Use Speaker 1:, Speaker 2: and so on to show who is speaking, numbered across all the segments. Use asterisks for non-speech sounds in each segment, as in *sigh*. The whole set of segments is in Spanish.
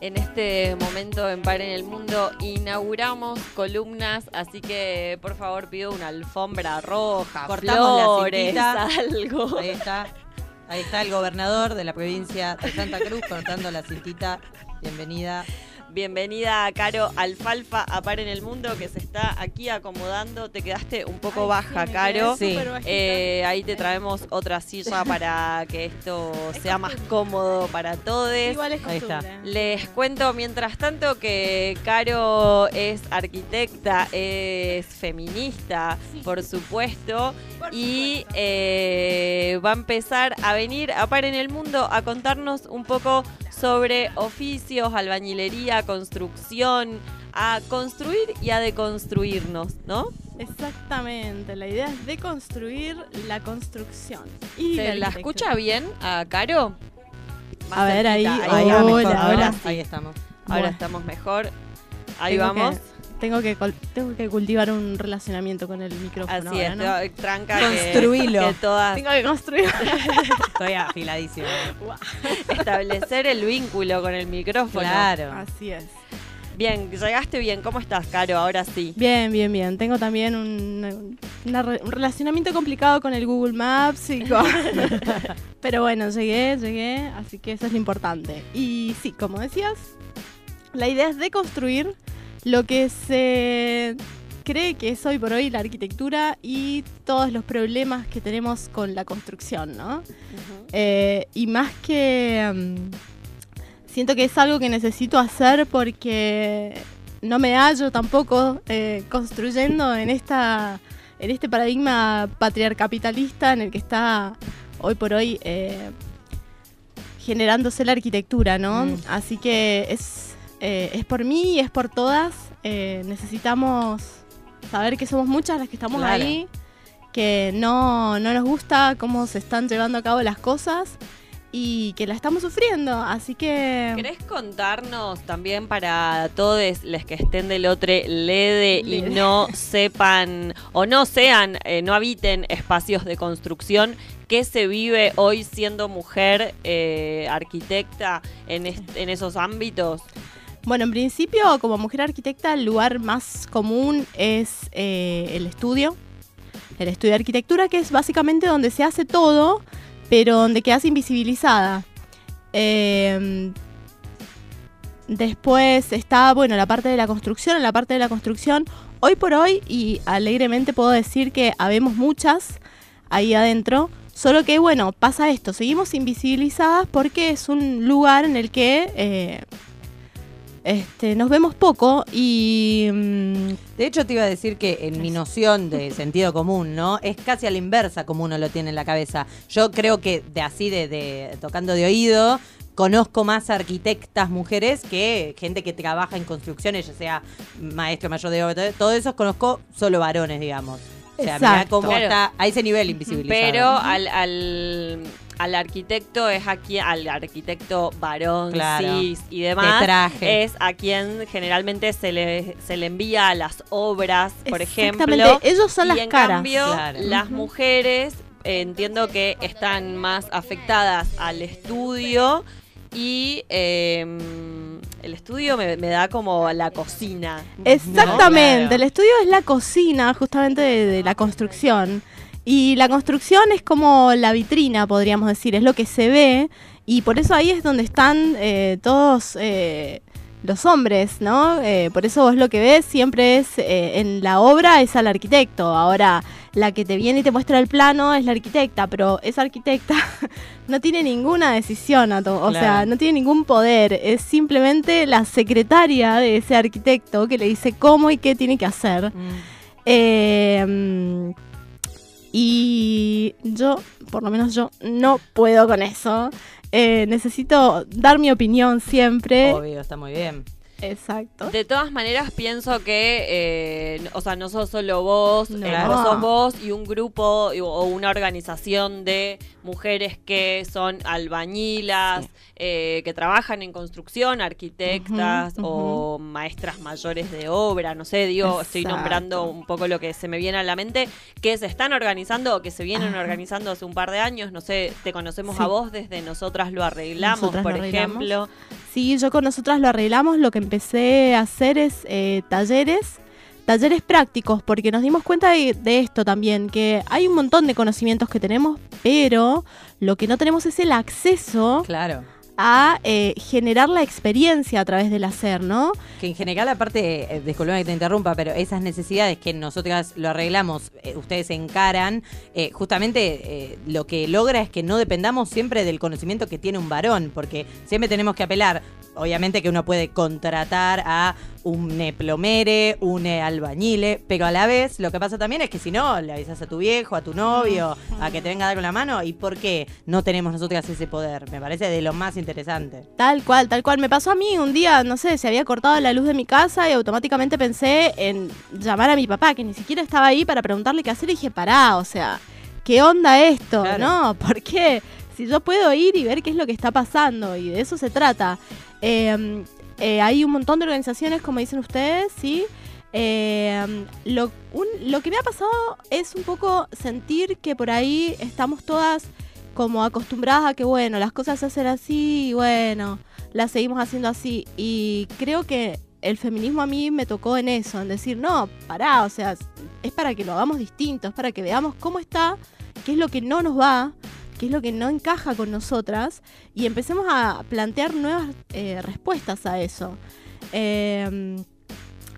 Speaker 1: En este momento en Par en el Mundo inauguramos columnas, así que por favor pido una alfombra roja,
Speaker 2: Cortamos la
Speaker 1: flores,
Speaker 2: cintita.
Speaker 1: algo.
Speaker 2: Ahí está. Ahí está el gobernador de la provincia de Santa Cruz cortando la cintita. Bienvenida.
Speaker 1: Bienvenida, Caro Alfalfa, a Par en el Mundo, que se está aquí acomodando. Te quedaste un poco baja, Caro.
Speaker 2: Sí.
Speaker 1: Eh, ahí te traemos otra silla *laughs* para que esto sea más cómodo para todos.
Speaker 3: Igual es
Speaker 2: Ahí está.
Speaker 1: Les cuento mientras tanto que Caro es arquitecta, es feminista, por supuesto, y eh, va a empezar a venir a Par en el Mundo a contarnos un poco sobre oficios, albañilería, construcción, a construir y a deconstruirnos, ¿no?
Speaker 3: Exactamente, la idea es deconstruir la construcción. Y
Speaker 1: ¿Se la escucha bien a Caro? Más
Speaker 3: A ver, ahí-
Speaker 1: cerquita,
Speaker 2: Ahí
Speaker 3: Hola,
Speaker 2: va
Speaker 3: hola,
Speaker 2: mejor, ¿no?
Speaker 3: hola.
Speaker 2: Ahí estamos.
Speaker 1: Ahora
Speaker 3: Bueno.
Speaker 1: estamos mejor. Ahí
Speaker 3: Tengo que-
Speaker 1: vamos.
Speaker 3: Tengo que, tengo que cultivar un relacionamiento con el micrófono.
Speaker 1: Así es, to- tranca
Speaker 2: Construilo.
Speaker 1: Que, todas
Speaker 3: Tengo que construir. *laughs*
Speaker 2: Estoy *laughs* afiladísima.
Speaker 1: establecer el vínculo con el micrófono.
Speaker 2: Claro.
Speaker 3: Así es.
Speaker 1: Bien, llegaste bien. ¿Cómo estás, Caro? Ahora sí.
Speaker 3: Bien, bien, bien. Tengo también un, una un relacionamiento complicado con el Google Maps y con... *laughs* Pero bueno, llegué, llegué, así que eso es lo importante. Y sí, como decías, la idea es deconstruir lo que se cree que es hoy por hoy la arquitectura y todos los problemas que tenemos con la construcción, ¿no? Eh, y más que... mm, siento que es algo que necesito hacer porque no me hallo tampoco eh, construyendo en, esta, en este paradigma patriarcapitalista en el que está hoy por hoy eh, generándose la arquitectura, ¿no?
Speaker 2: Mm.
Speaker 3: Así que es, eh, es por mí y es por todas. Eh, necesitamos saber que somos muchas las que estamos
Speaker 2: Claro.
Speaker 3: ahí, que no, no nos gusta cómo se están llevando a cabo las cosas y que la estamos sufriendo. Así que...
Speaker 1: ¿Querés contarnos también para todos los que estén del otro lede y no sepan o no sean, eh, no habiten espacios de construcción, qué se vive hoy siendo mujer eh, arquitecta en esos ámbitos?
Speaker 3: Bueno, en principio, como mujer arquitecta, el lugar más común es eh, el estudio. El estudio de arquitectura, que es básicamente donde se hace todo, pero donde quedas invisibilizada. Eh, después está, bueno, la parte de la construcción. La parte de la construcción, hoy por hoy, y alegremente puedo decir que habemos muchas ahí adentro. Solo que, bueno, pasa esto, seguimos invisibilizadas porque es un lugar en el que eh, este, nos vemos poco y... mm,
Speaker 2: De hecho, te iba a decir que en mi noción de *laughs* sentido común, ¿no? Es casi a la inversa como uno lo tiene en la cabeza. Yo creo que de así, de, de- tocando de oído, conozco más arquitectas mujeres que gente que trabaja en construcciones, ya sea maestro, mayor de obra, todo- todo eso conozco solo varones, digamos. O sea, mirá cómo
Speaker 1: Claro.
Speaker 2: está a ese nivel invisibilizado.
Speaker 1: Pero al, al, al arquitecto es aquí, al arquitecto varón,
Speaker 2: Claro.
Speaker 1: cis y demás,
Speaker 2: De traje.
Speaker 1: es a quien generalmente se le, se le envía las obras, por ejemplo.
Speaker 3: Ellos son
Speaker 1: y
Speaker 3: las
Speaker 1: en
Speaker 3: caras.
Speaker 1: cambio,
Speaker 2: Claro.
Speaker 1: las mujeres eh, entiendo que están más afectadas al estudio y eh, el estudio me, me da como la cocina.
Speaker 3: Exactamente,
Speaker 2: Claro.
Speaker 3: el estudio es la cocina justamente de, de la construcción. Y la construcción es como la vitrina, podríamos decir, es lo que se ve. Y por eso ahí es donde están eh, todos eh, los hombres, ¿no? Eh, por eso vos lo que ves siempre es eh, en la obra es al arquitecto. Ahora, la que te viene y te muestra el plano es la arquitecta, pero esa arquitecta *laughs* no tiene ninguna decisión, o sea, no tiene ningún poder. Es simplemente la secretaria de ese arquitecto que le dice cómo y qué tiene que hacer.
Speaker 2: Mm.
Speaker 3: Eh, y yo, por lo menos yo, no puedo con eso. Eh, necesito dar mi opinión siempre.
Speaker 2: Obvio, está muy bien.
Speaker 3: Exacto.
Speaker 1: De todas maneras, pienso que, eh, o sea, no sos solo vos,
Speaker 3: No.
Speaker 1: eh, vos sos vos y un grupo y- o una organización de mujeres que son albañilas,
Speaker 2: Sí.
Speaker 1: eh, que trabajan en construcción, arquitectas o maestras mayores de obra, no sé, digo, estoy nombrando un poco lo que se me viene a la mente, que se están organizando o que se vienen organizando hace un par de años, no sé, te conocemos
Speaker 3: Sí.
Speaker 1: a vos desde Nosotras lo arreglamos,
Speaker 3: Nosotras
Speaker 1: por
Speaker 3: lo arreglamos.
Speaker 1: ejemplo.
Speaker 3: Sí, yo con nosotras lo arreglamos. Lo que empecé a hacer es eh, talleres, talleres prácticos, porque nos dimos cuenta de, de esto también, que hay un montón de conocimientos que tenemos, pero lo que no tenemos es el acceso
Speaker 2: Claro.
Speaker 3: a eh, generar la experiencia a través del hacer, ¿no?
Speaker 2: Que en general, aparte, eh, disculpame que te interrumpa, pero esas necesidades que nosotras lo arreglamos, eh, ustedes encaran, eh, justamente lo que logra es que no dependamos siempre del conocimiento que tiene un varón, porque siempre tenemos que apelar, obviamente que uno puede contratar a un plomere, un albañile, pero a la vez lo que pasa también es que si no, le avisas a tu viejo, a tu novio, a que te venga a dar con la mano, ¿y por qué no tenemos nosotras ese poder? Me parece de lo más interesante.
Speaker 3: Tal cual, tal cual. Me pasó a mí un día, no sé, se había cortado la luz de mi casa y automáticamente pensé en llamar a mi papá, que ni siquiera estaba ahí para preguntarle qué hacer. Y dije, pará, o sea, ¿qué onda esto?
Speaker 2: Claro.
Speaker 3: ¿No? ¿Por qué? Si yo puedo ir y ver qué es lo que está pasando, y de eso se trata. Eh, eh, hay un montón de organizaciones, como dicen ustedes, ¿sí? Eh, lo, lo que me ha pasado es un poco sentir que por ahí estamos todas como acostumbradas a que, bueno, las cosas se hacen así y bueno, las seguimos haciendo así. Y creo que el feminismo a mí me tocó en eso, en decir, no, pará, o sea, es para que lo hagamos distinto, es para que veamos cómo está, qué es lo que no nos va, qué es lo que no encaja con nosotras y empecemos a plantear nuevas eh, respuestas a eso. Eh,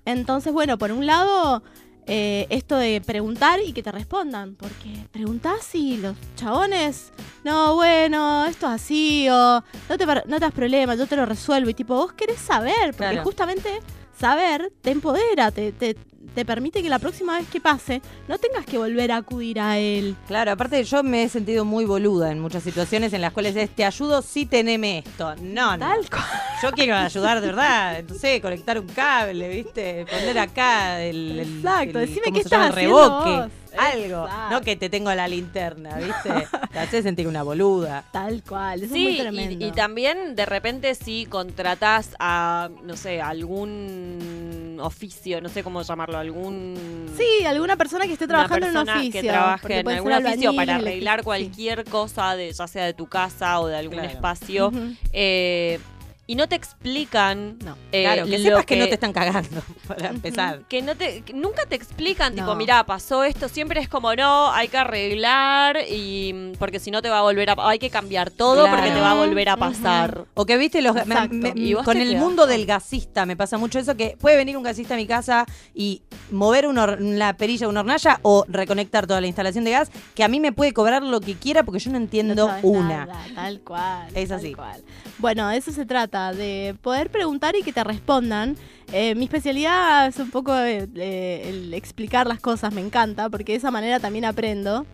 Speaker 3: entonces, bueno, por un lado, eh, esto de preguntar y que te respondan, porque preguntás y los chabones, no, bueno, esto es así, o no te, par- no te das problema, yo te lo resuelvo, y tipo, vos querés saber, porque
Speaker 2: Claro.
Speaker 3: justamente saber te empodera, te, te, te permite que la próxima vez que pase no tengas que volver a acudir a él.
Speaker 2: Claro, aparte yo me he sentido muy boluda en muchas situaciones en las cuales es, te ayudo si teneme esto. No, no.
Speaker 3: Tal cual.
Speaker 2: Yo quiero ayudar de verdad, no sé, conectar un cable, ¿viste? Poner acá el, el-
Speaker 3: Exacto,
Speaker 2: el-
Speaker 3: decime
Speaker 2: ¿cómo
Speaker 3: qué estás
Speaker 2: el
Speaker 3: haciendo
Speaker 2: revoque,
Speaker 3: vos.
Speaker 2: algo,
Speaker 3: Exacto.
Speaker 2: no que te tengo la linterna, ¿viste? *laughs* Te hace sentir una boluda.
Speaker 3: Tal cual, eso es muy
Speaker 1: Sí,
Speaker 3: tremendo.
Speaker 1: y, y también de repente si contratás a, no sé, algún oficio, no sé cómo llamarlo, algún...
Speaker 3: Sí, alguna persona que esté
Speaker 1: una
Speaker 3: trabajando en un oficio.
Speaker 1: que trabaje en algún oficio para arreglar cualquier cosa, de, ya sea de tu casa o de algún
Speaker 2: Claro.
Speaker 1: espacio. eh, y no te explican
Speaker 3: No.
Speaker 1: eh,
Speaker 2: claro, que sepas que... no te están cagando, *laughs* para empezar.
Speaker 1: que no te que nunca te explican tipo
Speaker 3: No.
Speaker 1: mira pasó esto siempre es como no hay que arreglar y porque si no te va a volver a hay que cambiar todo
Speaker 2: Claro.
Speaker 1: porque te va a volver a pasar
Speaker 2: O que viste los me-
Speaker 3: Exacto.
Speaker 2: me-
Speaker 1: Y vos
Speaker 2: con el
Speaker 1: quedás
Speaker 2: mundo del gasista me pasa mucho eso que puede venir un gasista a mi casa y mover una, la perilla de una hornalla o reconectar toda la instalación de gas que a mí me puede cobrar lo que quiera porque yo no entiendo
Speaker 3: No
Speaker 2: una.
Speaker 3: nada, tal cual.
Speaker 2: Es
Speaker 3: tal
Speaker 2: así.
Speaker 3: cual. Bueno, de eso se trata, de poder preguntar y que te respondan. Eh, mi especialidad es un poco eh, eh, el explicar las cosas, me encanta, porque de esa manera también aprendo.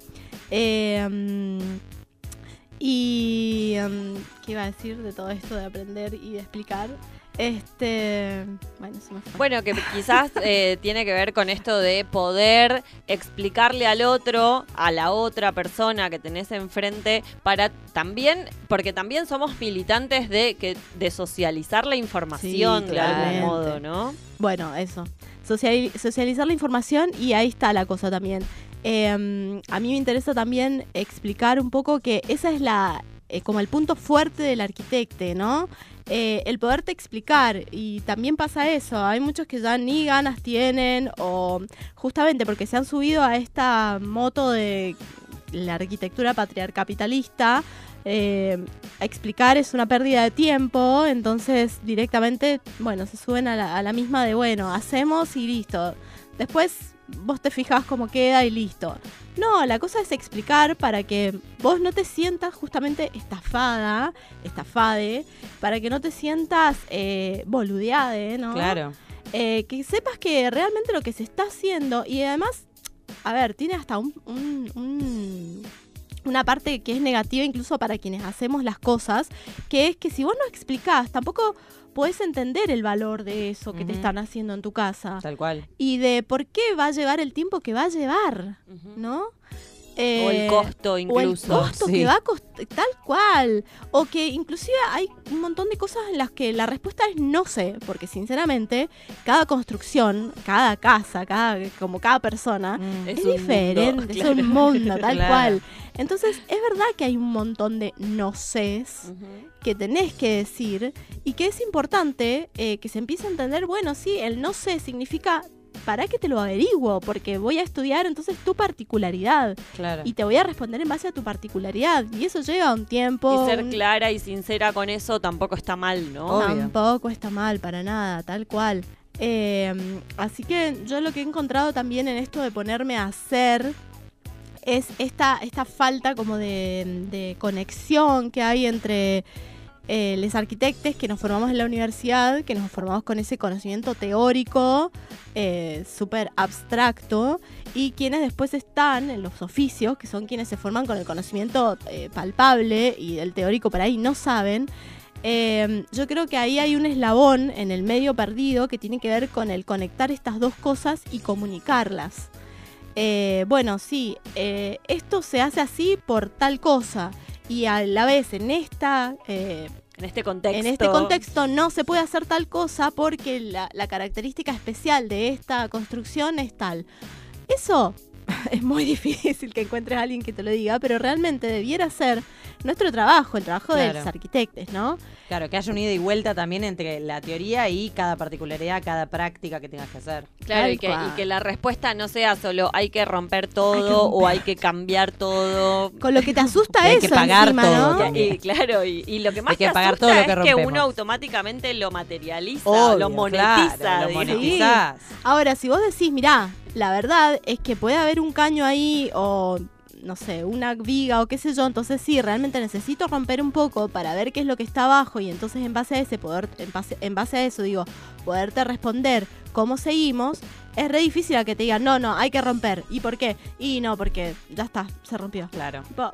Speaker 3: Y. mm, ¿Qué iba a decir de todo esto de aprender y de explicar? Este. Bueno, se me fue.
Speaker 1: bueno que quizás eh, *laughs* tiene que ver con esto de poder explicarle al otro a la otra persona que tenés enfrente para también porque también somos militantes de que de socializar la información
Speaker 3: Sí,
Speaker 1: de algún modo no
Speaker 3: Bueno, eso. Sociali- socializar la información y ahí está la cosa también. Eh, a mí me interesa también explicar un poco que esa es la eh, como el punto fuerte del arquitecte, ¿no? Eh, el poderte explicar y también pasa eso, hay muchos que ya ni ganas tienen o justamente porque se han subido a esta moto de la arquitectura patriarcapitalista, eh, explicar es una pérdida de tiempo, entonces directamente, bueno, se suben a la, a la misma de, bueno, hacemos y listo. Después vos te fijas cómo queda y listo. No, la cosa es explicar para que vos no te sientas justamente estafada, estafade, para que no te sientas eh, boludeade, ¿no?
Speaker 2: Claro.
Speaker 3: Eh, que sepas que realmente lo que se está haciendo y además, a ver, tiene hasta un, un, un- una parte que es negativa incluso para quienes hacemos las cosas, que es que si vos no explicás, tampoco podés entender el valor de eso que te están haciendo en tu casa
Speaker 2: Tal cual.
Speaker 3: y de por qué va a llevar el tiempo que va a llevar. ¿no?
Speaker 1: O el
Speaker 3: Eh,
Speaker 1: costo
Speaker 3: o el
Speaker 1: incluso.
Speaker 3: costo
Speaker 2: Sí.
Speaker 3: que va a costar, tal cual. O que inclusive hay un montón de cosas en las que la respuesta es no sé, porque sinceramente cada construcción, cada casa, cada como cada persona
Speaker 2: Mm.
Speaker 3: es,
Speaker 1: Es un mundo,
Speaker 3: diferente, es un mundo, *laughs* tal
Speaker 2: Claro.
Speaker 3: cual. Entonces es verdad que hay un montón de no sés que tenés que decir y que es importante eh, que se empiece a entender, bueno, sí, el no sé significa... ¿Para qué te lo averiguo? Porque voy a estudiar entonces tu particularidad
Speaker 2: Claro.
Speaker 3: y te voy a responder en base a tu particularidad. Y eso lleva un tiempo.
Speaker 1: Y ser
Speaker 3: un-
Speaker 1: clara y sincera con eso tampoco está mal, ¿no?
Speaker 2: Obvio.
Speaker 3: Tampoco está mal, para nada, tal cual. Eh, así que yo lo que he encontrado también en esto de ponerme a hacer es esta, esta falta como de, de conexión que hay entre eh, los arquitectos que nos formamos en la universidad, que nos formamos con ese conocimiento teórico eh, súper abstracto, y quienes después están en los oficios, que son quienes se forman con el conocimiento eh, palpable y el teórico por ahí no saben. Eh, yo creo que ahí hay un eslabón en el medio perdido que tiene que ver con el conectar estas dos cosas y comunicarlas. Eh, bueno, sí, eh, esto se hace así por tal cosa y a la vez en esta eh,
Speaker 1: En este contexto.
Speaker 3: en este contexto no se puede hacer tal cosa porque la, la característica especial de esta construcción es tal. Eso *laughs* es muy difícil que encuentres a alguien que te lo diga, pero realmente debiera ser nuestro trabajo, el trabajo de los arquitectos, ¿no?
Speaker 2: Claro, que haya un ida y vuelta también entre la teoría y cada particularidad, cada práctica que tengas que hacer.
Speaker 1: Claro, y que, y que la respuesta no sea solo hay que romper todo
Speaker 3: Hay que
Speaker 1: o hay que cambiar todo.
Speaker 3: Con lo que te asusta *laughs*
Speaker 2: Que hay
Speaker 3: eso
Speaker 2: que pagar
Speaker 3: encima,
Speaker 2: todo
Speaker 3: ¿no?
Speaker 1: Y claro, y, y lo que más
Speaker 2: Hay que
Speaker 1: te
Speaker 2: pagar
Speaker 1: asusta
Speaker 2: todo lo que
Speaker 1: es que
Speaker 2: rompemos.
Speaker 1: uno automáticamente lo materializa,
Speaker 2: Obvio,
Speaker 1: lo monetiza.
Speaker 2: claro, lo monetizás.
Speaker 3: Ahora, si vos decís, mirá, la verdad es que puede haber un caño ahí o, no sé, una viga o qué sé yo, entonces sí, realmente necesito romper un poco para ver qué es lo que está abajo y entonces en base a ese poder, en base, en base a eso, digo, poderte responder cómo seguimos, es re difícil a que te digan, no, no, hay que romper. ¿Y por qué? Y no, porque ya está, se rompió.
Speaker 2: Claro.
Speaker 3: Tipo,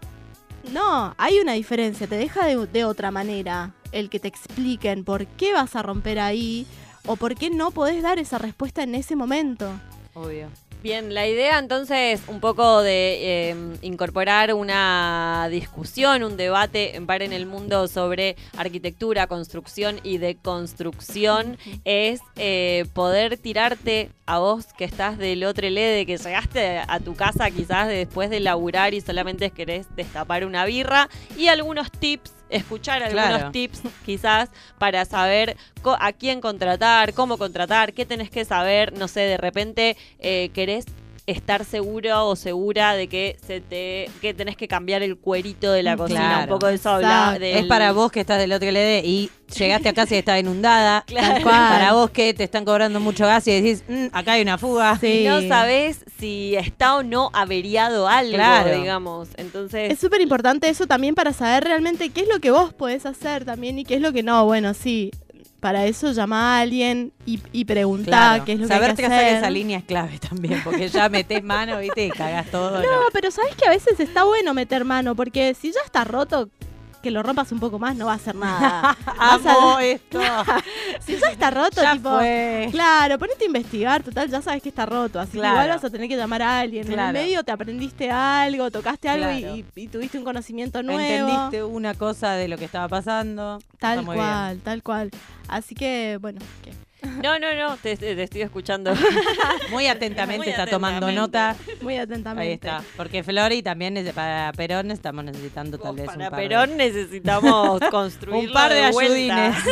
Speaker 3: no, hay una diferencia, te deja de, de otra manera el que te expliquen por qué vas a romper ahí o por qué no podés dar esa respuesta en ese momento.
Speaker 2: Obvio.
Speaker 1: Bien, la idea entonces un poco de eh, incorporar una discusión, un debate en par en el mundo sobre arquitectura, construcción y deconstrucción es eh, poder tirarte a vos que estás del otro lede, que llegaste a tu casa quizás después de laburar y solamente querés destapar una birra y algunos tips, escuchar algunos
Speaker 2: Claro.
Speaker 1: tips quizás para saber a quién contratar, cómo contratar, qué tenés que saber, no sé, de repente eh, querés estar seguro o segura de que se te que tenés que cambiar el cuerito de la
Speaker 3: Mm,
Speaker 1: cocina,
Speaker 2: claro.
Speaker 1: un poco de eso del-
Speaker 2: Es para vos que estás del otro LD y llegaste a casa y estaba inundada. *laughs*
Speaker 1: Claro.
Speaker 2: Para vos que te están cobrando mucho gas y decís, "Mm, acá hay una fuga.
Speaker 3: Sí.
Speaker 1: y no sabés si está o no averiado algo,
Speaker 2: Claro.
Speaker 1: digamos. Entonces,
Speaker 3: Es súper importante eso también para saber realmente qué es lo que vos podés hacer también y qué es lo que no. Bueno, sí, para eso llama a alguien y, y preguntá
Speaker 2: Claro.
Speaker 3: qué es lo que hay que hacer.
Speaker 2: esa línea es clave también, porque ya metés mano, viste, y cagás todo.
Speaker 3: No, pero sabes que a veces está bueno meter mano, porque si ya está roto, que lo rompas un poco más no va a hacer nada. *laughs* *laughs* Vas a-
Speaker 2: esto. *laughs*
Speaker 3: si ya está roto,
Speaker 2: ya
Speaker 3: tipo.
Speaker 2: fue.
Speaker 3: Claro, ponete a investigar, total, ya sabes que está roto, así
Speaker 2: Claro.
Speaker 3: que igual vas a tener que llamar a alguien. En el medio te aprendiste algo, tocaste algo y- tuviste un conocimiento nuevo.
Speaker 2: Entendiste una cosa de lo que estaba pasando.
Speaker 3: Tal cual, tal cual. Así que, bueno, ¿qué?
Speaker 1: No, no, no, te, te estoy escuchando. *laughs*
Speaker 2: Muy atentamente
Speaker 1: Muy
Speaker 2: está tomando nota.
Speaker 3: muy atentamente.
Speaker 2: Ahí está. Porque Flori también es de- para Perón estamos necesitando tal vez
Speaker 1: Para
Speaker 2: un par de-
Speaker 1: Perón necesitamos construir *laughs*
Speaker 2: un par de ayudines. *laughs*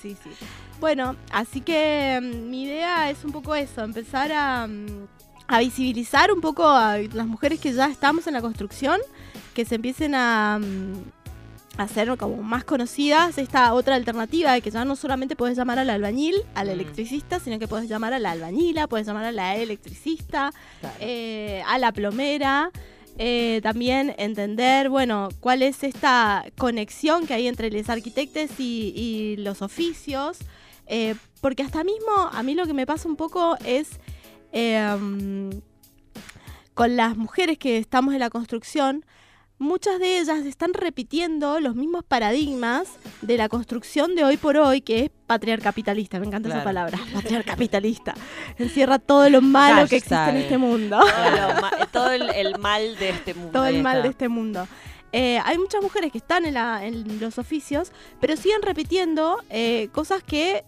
Speaker 3: Sí, sí. Bueno, así que mm, mi idea es un poco eso, empezar a, mm, a visibilizar un poco a las mujeres que ya estamos en la construcción, que se empiecen a, mm, a ser como más conocidas. Esta otra alternativa de que ya no solamente puedes llamar al albañil, al
Speaker 2: Mm.
Speaker 3: electricista, sino que puedes llamar a la albañila, puedes llamar a la electricista,
Speaker 2: Claro.
Speaker 3: eh, a la plomera. eh, también entender, bueno, cuál es esta conexión que hay entre los arquitectos y, y los oficios. eh, porque hasta mismo, a mí lo que me pasa un poco es. eh, con las mujeres que estamos en la construcción, muchas de ellas están repitiendo los mismos paradigmas de la construcción de hoy por hoy, que es patriarcapitalista. Me encanta esa palabra, *laughs* patriarcapitalista. Encierra todo lo malo que existe en este mundo.
Speaker 1: Todo, ma- todo el, el mal de este mundo.
Speaker 3: todo el mal de este mundo. Eh, hay muchas mujeres que están en, la- en los oficios, pero siguen repitiendo eh, cosas que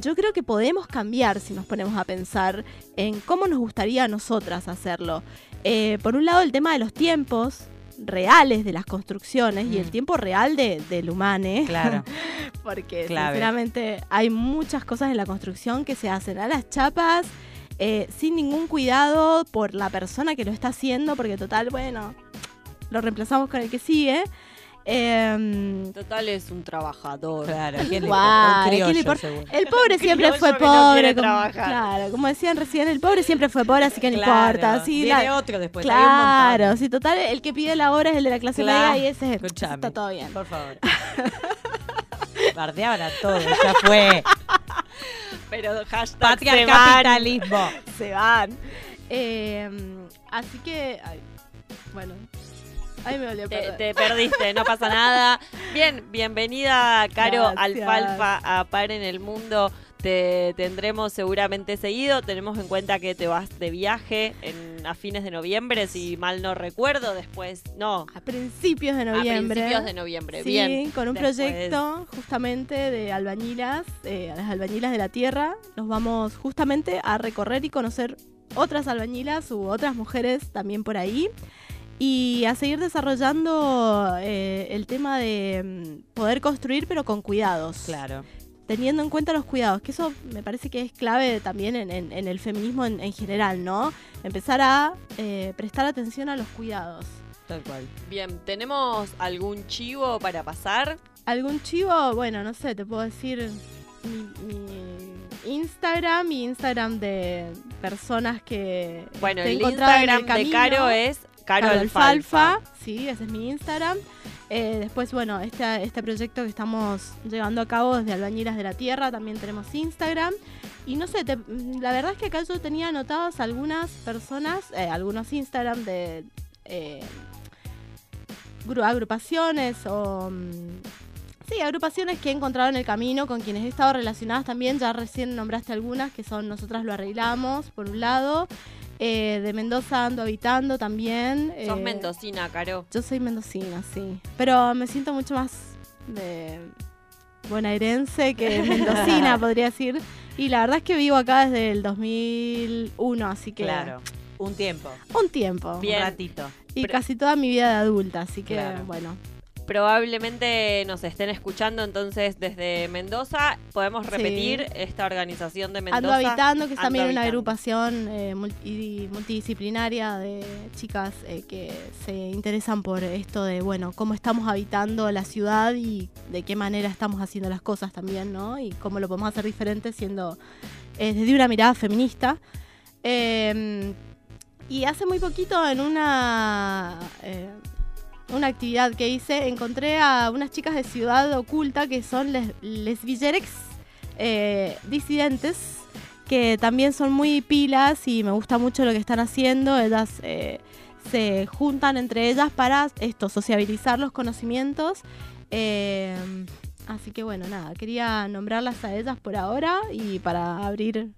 Speaker 3: yo creo que podemos cambiar si nos ponemos a pensar en cómo nos gustaría a nosotras hacerlo. Eh, por un lado, el tema de los tiempos reales de las construcciones y el tiempo real de, del humane.
Speaker 2: Claro. *laughs*
Speaker 3: Porque
Speaker 2: Clave.
Speaker 3: sinceramente hay muchas cosas en la construcción que se hacen a las chapas eh, sin ningún cuidado por la persona que lo está haciendo, porque total, bueno, lo reemplazamos con el que sigue. Em,
Speaker 1: Total es un trabajador.
Speaker 2: Claro. ¿Quién le *laughs* un
Speaker 3: ¿quién le
Speaker 2: criollo,
Speaker 3: el pobre siempre fue
Speaker 1: no
Speaker 3: pobre.
Speaker 1: quiere
Speaker 3: como,
Speaker 1: trabajar.
Speaker 3: claro, como decían recién, el pobre siempre fue pobre, así que no
Speaker 2: Claro.
Speaker 3: importa. Sí,
Speaker 2: Viene
Speaker 3: la-
Speaker 2: otro después.
Speaker 3: claro, sí, total, el que pide la hora es el de la clase
Speaker 2: Claro.
Speaker 3: media y ese
Speaker 2: Escuchame.
Speaker 3: está todo bien.
Speaker 2: Por favor. *laughs* Bardeaban a todos, ya fue.
Speaker 1: Pero hashtag se van.
Speaker 2: Patriarcapitalismo.
Speaker 3: se van. Eh, así que, ay, bueno, me a
Speaker 1: Te,
Speaker 3: perder.
Speaker 1: te perdiste, no pasa nada. Bien, bienvenida Caro
Speaker 3: Gracias.
Speaker 1: Alfalfa a Par en el Mundo. Te tendremos seguramente seguido. Tenemos en cuenta que te vas de viaje en, a fines de noviembre, si mal no recuerdo. Después, no,
Speaker 3: A principios de noviembre.
Speaker 1: a principios de noviembre.
Speaker 3: Sí,
Speaker 1: Bien.
Speaker 3: con un
Speaker 1: Después-
Speaker 3: proyecto justamente de albañilas, eh, a las albañilas de la tierra. Nos vamos justamente a recorrer y conocer otras albañilas u otras mujeres también por ahí. Y a seguir desarrollando eh, el tema de mm, poder construir pero con cuidados.
Speaker 2: Claro.
Speaker 3: teniendo en cuenta los cuidados, que eso me parece que es clave también en, en- en el feminismo en, en general, ¿no? Empezar a eh, prestar atención a los cuidados.
Speaker 2: Tal cual.
Speaker 1: Bien, ¿tenemos algún chivo para pasar?
Speaker 3: ¿Algún chivo? Bueno, no sé, te puedo decir mi, mi Instagram, mi Instagram de personas que
Speaker 1: Bueno, el
Speaker 3: en
Speaker 1: Instagram
Speaker 3: el
Speaker 1: de. Caro es Caro,
Speaker 3: Caro
Speaker 1: Alfalfa.
Speaker 3: Alfalfa. Sí, ese es mi Instagram. Eh, después, bueno, este, este proyecto que estamos llevando a cabo desde Albañilas de la Tierra, también tenemos Instagram. Y no sé, te- la verdad es que acá yo tenía anotadas algunas personas, eh, algunos Instagram de eh, gru- agrupaciones o... mm, Sí, agrupaciones que he encontrado en el camino con quienes he estado relacionadas también. Ya recién nombraste algunas que son Nosotras lo arreglamos, por un lado. Eh, de Mendoza ando habitando también.
Speaker 1: Sos
Speaker 3: eh,
Speaker 1: mendocina, Caro.
Speaker 3: Yo soy mendocina, sí. Pero me siento mucho más de bonaerense que *laughs* mendocina, podría decir. Y la verdad es que vivo acá desde el 2001, así que
Speaker 2: Claro. Un tiempo.
Speaker 3: un tiempo.
Speaker 1: Bien.
Speaker 2: Un ratito.
Speaker 3: Y
Speaker 1: Pero-
Speaker 3: casi toda mi vida de adulta, así que
Speaker 2: Claro.
Speaker 3: bueno.
Speaker 1: Probablemente nos estén escuchando entonces desde Mendoza. Podemos
Speaker 3: Sí.
Speaker 1: repetir esta organización de Mendoza.
Speaker 3: Ando habitando, que es
Speaker 1: Ando
Speaker 3: también una
Speaker 1: Habitando.
Speaker 3: agrupación eh, multi- multidisciplinaria de chicas eh, que se interesan por esto de, bueno, cómo estamos habitando la ciudad y de qué manera estamos haciendo las cosas también, ¿no? Y cómo lo podemos hacer diferente siendo eh, desde una mirada feminista. Eh, y hace muy poquito en una... eh, una actividad que hice, encontré a unas chicas de Ciudad Oculta que son les, lesbillerex eh, disidentes, que también son muy pilas y me gusta mucho lo que están haciendo. Ellas eh, se juntan entre ellas para esto, sociabilizar los conocimientos. Eh, así que bueno, nada, quería nombrarlas a ellas por ahora y para abrir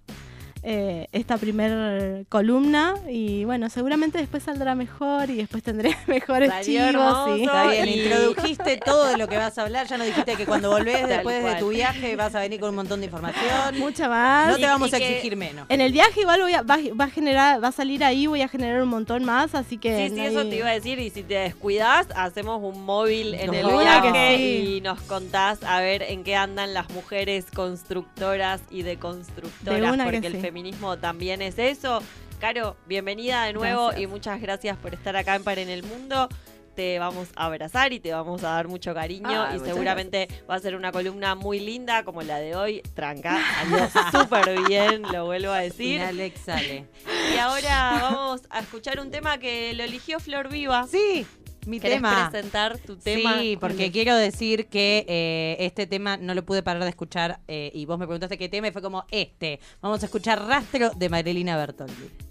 Speaker 3: eh, esta primer columna. Y bueno, seguramente después saldrá mejor y después tendré *laughs* mejores
Speaker 1: Salió
Speaker 3: chivos. y-
Speaker 2: Está bien,
Speaker 1: Y-
Speaker 2: introdujiste todo de lo que vas a hablar. Ya nos dijiste que cuando volvés *laughs*
Speaker 1: Tal
Speaker 2: después de tu viaje vas a venir con un montón de información.
Speaker 3: Mucha más.
Speaker 2: No te vamos
Speaker 1: y
Speaker 2: a exigir menos.
Speaker 3: En el viaje igual voy a, va, va a generar, va a salir ahí, voy a generar un montón más, así que
Speaker 1: Sí, sí, eso te iba a decir. Y si te descuidas, hacemos un móvil en
Speaker 2: Nos
Speaker 1: el viaje
Speaker 3: Que sí.
Speaker 1: y nos contás a ver en qué andan las mujeres constructoras y deconstructoras,
Speaker 3: De
Speaker 1: porque el
Speaker 3: sí.
Speaker 1: Feminismo también es eso. Caro, bienvenida de nuevo
Speaker 3: Gracias.
Speaker 1: y muchas gracias por estar acá en Par en el Mundo. Te vamos a abrazar y te vamos a dar mucho cariño y seguramente va a ser una columna muy linda como la de hoy. Tranca, *laughs* salió súper bien, lo vuelvo a decir.
Speaker 2: Alex sale.
Speaker 1: Y ahora vamos a escuchar un tema que lo eligió Flor Viva.
Speaker 2: Sí, mi
Speaker 1: ¿Querés
Speaker 2: tema.
Speaker 1: presentar tu tema?
Speaker 2: Sí, porque quiero decir que eh, este tema no lo pude parar de escuchar eh, y vos me preguntaste qué tema y fue como este. Vamos a escuchar Rastro de Marilina Bertoldi.